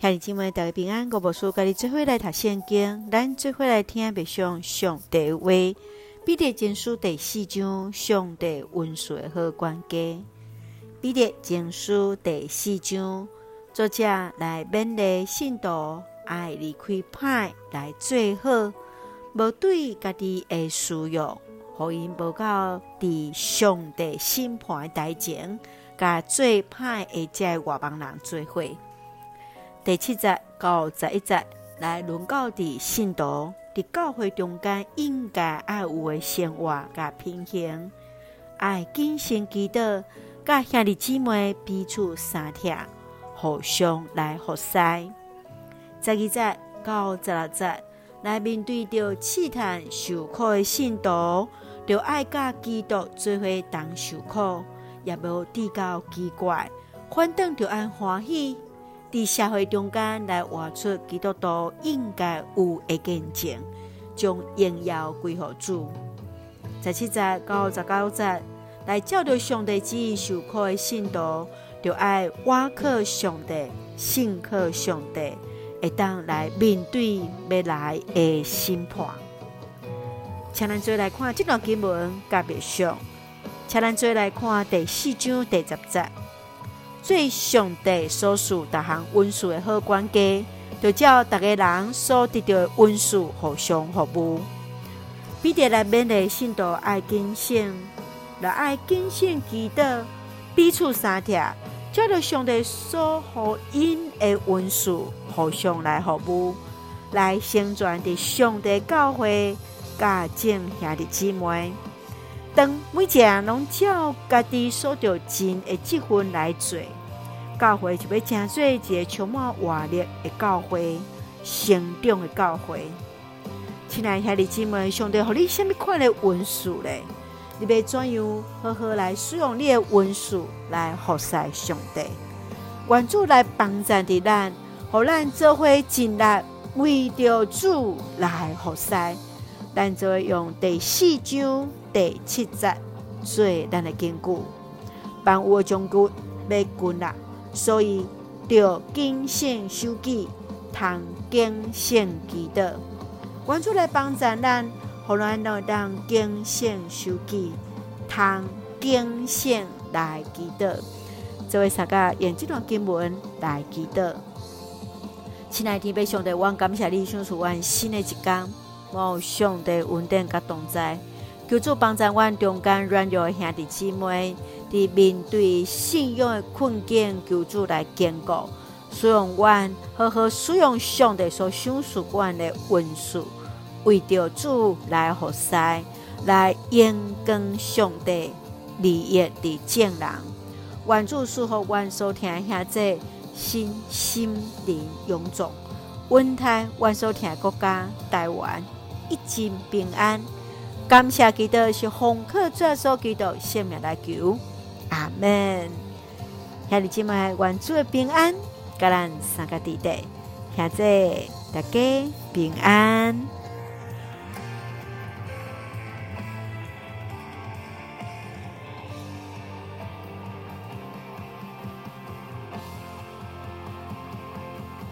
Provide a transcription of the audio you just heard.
兄弟姊妹，大家平安。我无事，甲你做伙来读圣经，咱做伙来听白上上帝话。彼得前书第四章，上帝温柔的好管家。彼得前书第四章，作者来勉励信徒爱离开歹来做好，无对家己的私欲，互因无到伫上帝审判的台前，甲做歹的这外邦人做伙。第七节到十一节来论到伫信徒伫教会中间应该爱有的生活甲品行，爱谨慎祈祷，甲兄弟姊妹彼此相贴，互相来服侍。十二节到十六节来面对着试探受苦的信徒，就爱甲基督做伙同受苦，也无至高奇怪，反倒着按欢喜。伫社会中间来活出基督徒应该有的见证，将荣耀归乎主。十七节到十九节来照着上帝旨意受苦的信徒，就爱挖靠上帝，信靠上帝，会当来面对未来的审判。请咱做来看这段经文，甲别上，请咱做来看第四章第十节。做上帝所属逐项恩赐的好管家，就照逐个人所得到的恩赐互相服务。彼得来勉励信徒爱谨慎，来爱谨慎祈祷，彼此相贴，照着上帝所予因的恩赐互相来服务，来成全伫上帝教会甲众兄弟姊妹。当每一个人拢照家己所着尽的积分来做。教会就要成做一个充满活力的教会，成长的教会。亲爱的兄弟姊妹，上帝予你什么款的文书呢？你要怎样好好来使用你的文书来服侍上帝？愿主来帮助的咱，互咱做伙尽力为着主来服侍。咱就会用第四章第七节做咱的根据，万有的终局要困难。所以，要谨慎守己，通谨慎祈祷。关注来帮助咱，互咱能当谨慎守己，通谨慎来祈祷。这位大家用这段经文来祈祷。亲爱的天父上帝，我感谢你，赏赐我新的一天。我上帝恩典甲同在，求主帮助我中间软弱的兄弟姊妹。伫面对信仰的困境，求主来坚固，使用阮好好使用上帝所赏赐阮的恩赐，为着主来服侍，来荣光上帝利益的众人。愿主赐福阮所听下这心心灵永驻，稳泰阮所听国家台湾一尽平安。感谢基督是红客转所基督生命来求。阿门，兄弟姊妹，愿主的平安，甲咱三个弟弟，现在大家平安。